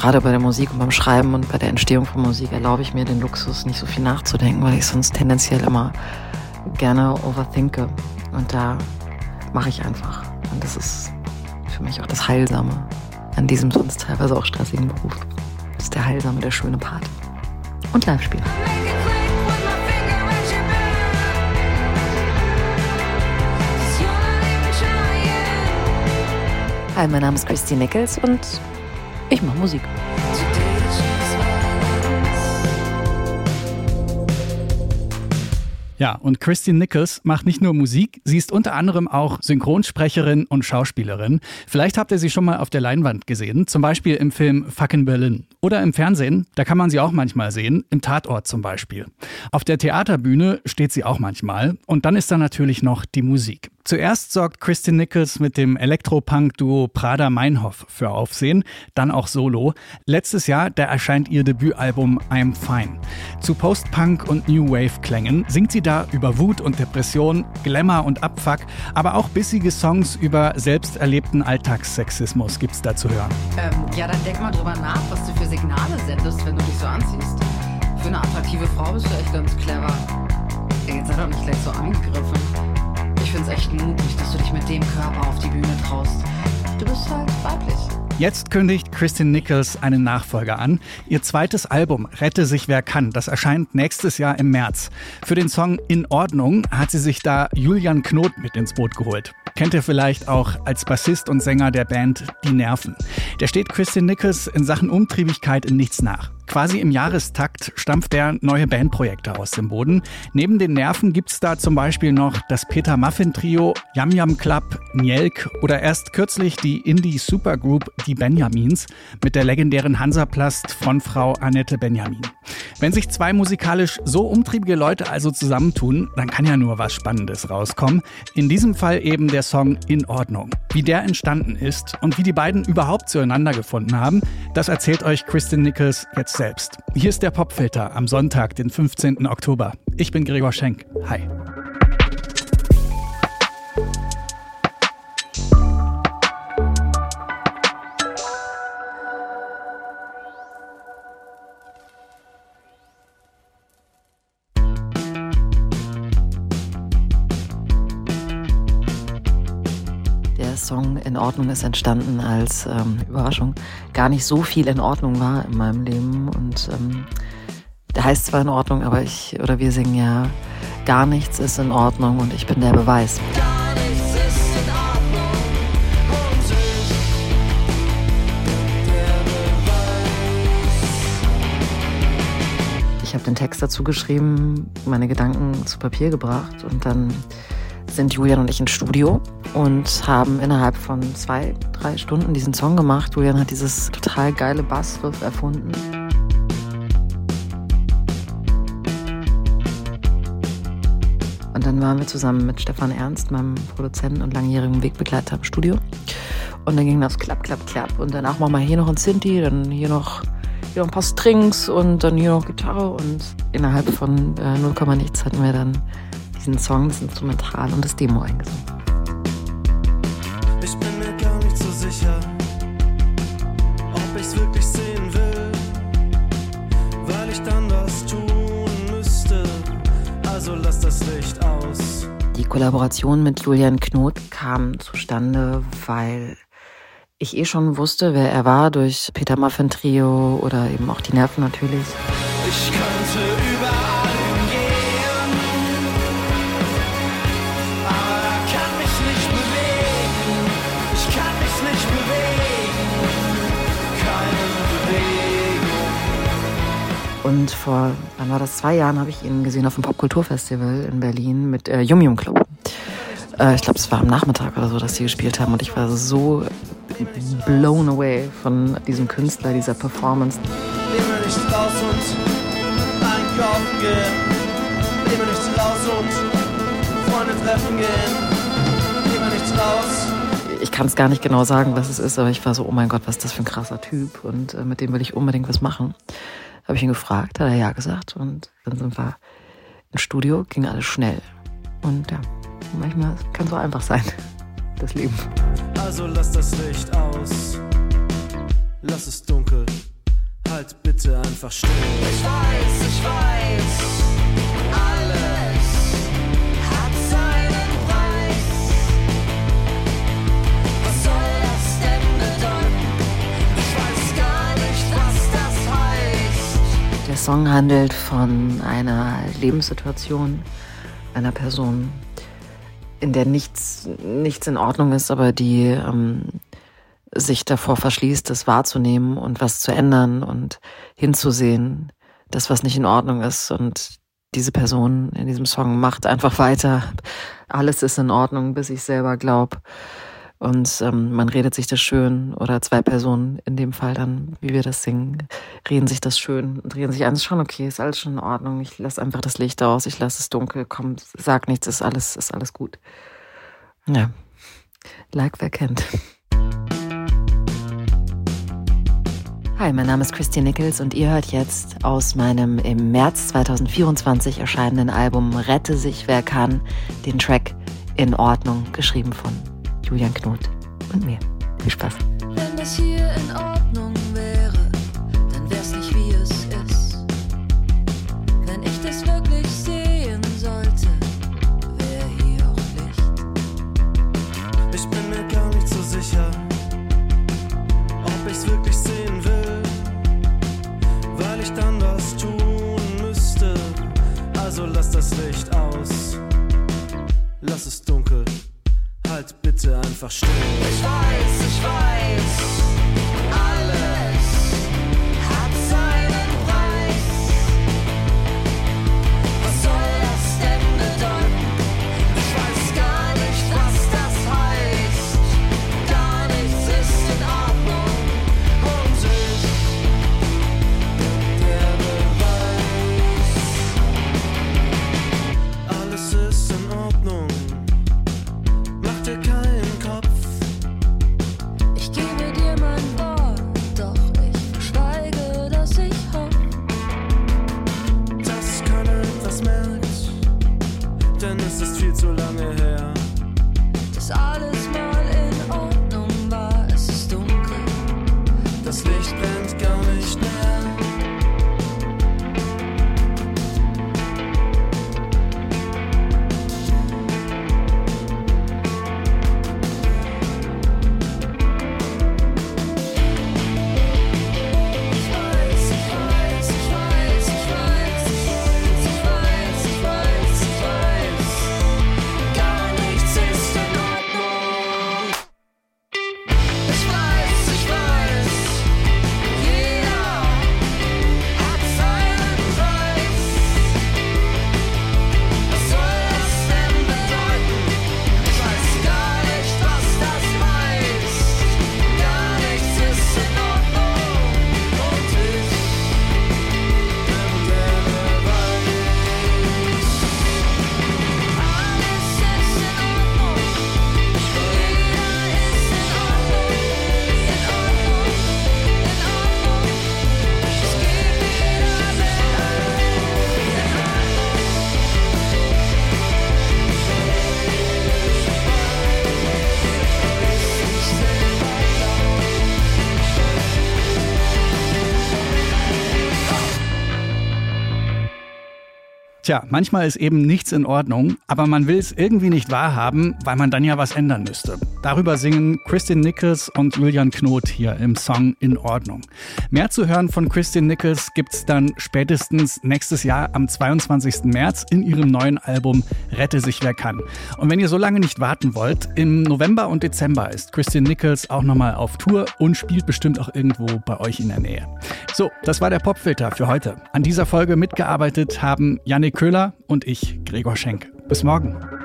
gerade bei der Musik und beim Schreiben und bei der Entstehung von Musik erlaube ich mir den Luxus, nicht so viel nachzudenken, weil ich sonst tendenziell immer gerne overthinke. Und da mache ich einfach. Und das ist für mich auch das Heilsame an diesem sonst teilweise auch stressigen Beruf. Das ist der Heilsame, der schöne Part. Und Live-Spiel. Hi, mein Name ist Christine Nichols und ich mache Musik. Ja, und Christine Nichols macht nicht nur Musik, sie ist unter anderem auch Synchronsprecherin und Schauspielerin. Vielleicht habt ihr sie schon mal auf der Leinwand gesehen, zum Beispiel im Film Fucking Berlin. Oder im Fernsehen, da kann man sie auch manchmal sehen, im Tatort zum Beispiel. Auf der Theaterbühne steht sie auch manchmal. Und dann ist da natürlich noch die Musik. Zuerst sorgt Christine Nichols mit dem Elektropunk-Duo Prada Meinhof für Aufsehen, dann auch solo. Letztes Jahr, da erscheint ihr Debütalbum I'm Fine. Zu Post-Punk und New Wave-Klängen singt sie da über Wut und Depression, Glamour und Abfuck, aber auch bissige Songs über selbst erlebten Alltagssexismus gibt's da zu hören. Ähm, ja, dann denk mal drüber nach, was du für Signale sendest, wenn du dich so anziehst. Für eine attraktive Frau bist du echt ganz clever. Jetzt sei doch nicht gleich so angegriffen. Ich finde es echt mutig, dass du dich mit dem Körper auf die Bühne traust. Du bist halt weiblich. Jetzt kündigt Kristin Nichols einen Nachfolger an. Ihr zweites Album Rette sich wer kann, das erscheint nächstes Jahr im März. Für den Song In Ordnung hat sie sich da Julian Knot mit ins Boot geholt. Kennt ihr vielleicht auch als Bassist und Sänger der Band Die Nerven. Der steht Kristin Nichols in Sachen Umtriebigkeit in nichts nach. Quasi im Jahrestakt stampft er neue Bandprojekte aus dem Boden. Neben den Nerven gibt's da zum Beispiel noch das Peter Muffin Trio, Yam Yam Club, Njelk oder erst kürzlich die Indie Supergroup Die Benjamins mit der legendären Hansaplast von Frau Annette Benjamin. Wenn sich zwei musikalisch so umtriebige Leute also zusammentun, dann kann ja nur was Spannendes rauskommen. In diesem Fall eben der Song In Ordnung. Wie der entstanden ist und wie die beiden überhaupt zueinander gefunden haben, das erzählt euch Kristen Nichols jetzt selbst. Hier ist der Popfilter am Sonntag, den 15. Oktober. Ich bin Gregor Schenk. Hi. Song In Ordnung ist entstanden, als ähm, Überraschung gar nicht so viel in Ordnung war in meinem Leben. Und ähm, der heißt zwar in Ordnung, aber ich oder wir singen ja, gar nichts ist in Ordnung und ich bin der Beweis. Ich habe den Text dazu geschrieben, meine Gedanken zu Papier gebracht und dann sind Julian und ich ins Studio und haben innerhalb von zwei, drei Stunden diesen Song gemacht. Julian hat dieses total geile Bassriff erfunden. Und dann waren wir zusammen mit Stefan Ernst, meinem Produzenten und langjährigen Wegbegleiter im Studio. Und dann ging das klapp, klapp, klapp. Und danach machen wir hier noch ein Sinti, dann hier noch, hier noch ein paar Strings und dann hier noch Gitarre. Und innerhalb von äh, 0, nichts hatten wir dann diesen Song, das Instrumental und das Demo eingesungen. Ich bin mir gar nicht so sicher, ob ich's wirklich sehen will, weil ich dann was tun müsste. Also lass das Licht aus. Die Kollaboration mit Julian Knot kam zustande, weil ich eh schon wusste, wer er war durch Peter Muffin Trio oder eben auch die Nerven natürlich. Ich könnte Und vor, wann war das, zwei Jahren habe ich ihn gesehen auf dem Popkulturfestival in Berlin mit äh, Yum Yum Club. Äh, ich glaube, es war am Nachmittag oder so, dass sie gespielt haben und ich war so blown away von diesem Künstler, dieser Performance. Ich kann es gar nicht genau sagen, was es ist, aber ich war so, oh mein Gott, was ist das für ein krasser Typ und äh, mit dem will ich unbedingt was machen. Habe ich ihn gefragt, hat er ja gesagt und dann sind wir ins Studio, ging alles schnell. Und ja, manchmal kann es so einfach sein, das Leben. Also lass das Licht aus. Lass es dunkel halt bitte einfach still. Ich weiß, ich weiß, Song handelt von einer Lebenssituation einer Person, in der nichts, nichts in Ordnung ist, aber die ähm, sich davor verschließt, das wahrzunehmen und was zu ändern und hinzusehen, das, was nicht in Ordnung ist. Und diese Person in diesem Song macht einfach weiter. Alles ist in Ordnung, bis ich selber glaube. Und ähm, man redet sich das schön, oder zwei Personen in dem Fall dann, wie wir das singen, reden sich das schön und reden sich an, ist schon okay, ist alles schon in Ordnung, ich lasse einfach das Licht aus, ich lasse es dunkel, komm, sag nichts, ist alles, ist alles gut. Ja, like wer kennt. Hi, mein Name ist Christian Nichols und ihr hört jetzt aus meinem im März 2024 erscheinenden Album Rette sich wer kann den Track In Ordnung, geschrieben von Julian Knot und mir. Viel Spaß. Wenn das hier in Ordnung wäre, dann wär's nicht wie es ist. Wenn ich das wirklich sehen sollte, wär hier auch Licht. Ich bin mir gar nicht so sicher, ob ich's wirklich sehen will, weil ich dann was tun müsste. Also lass das Licht aus, lass es dunkel, halt bitte einfach still. Ich weiß, ich weiß, Brennt gar nicht mehr. Tja, manchmal ist eben nichts in Ordnung, aber man will es irgendwie nicht wahrhaben, weil man dann ja was ändern müsste. Darüber singen Kristin Nichols und Julian Knot hier im Song In Ordnung. Mehr zu hören von Kristin Nichols gibt's dann spätestens nächstes Jahr am 22. März in ihrem neuen Album Rette sich wer kann. Und wenn ihr so lange nicht warten wollt, im November und Dezember ist Kristin Nichols auch nochmal auf Tour und spielt bestimmt auch irgendwo bei euch in der Nähe. So, das war der Popfilter für heute. An dieser Folge mitgearbeitet haben Yannick Köhler und ich, Gregor Schenk. Bis morgen.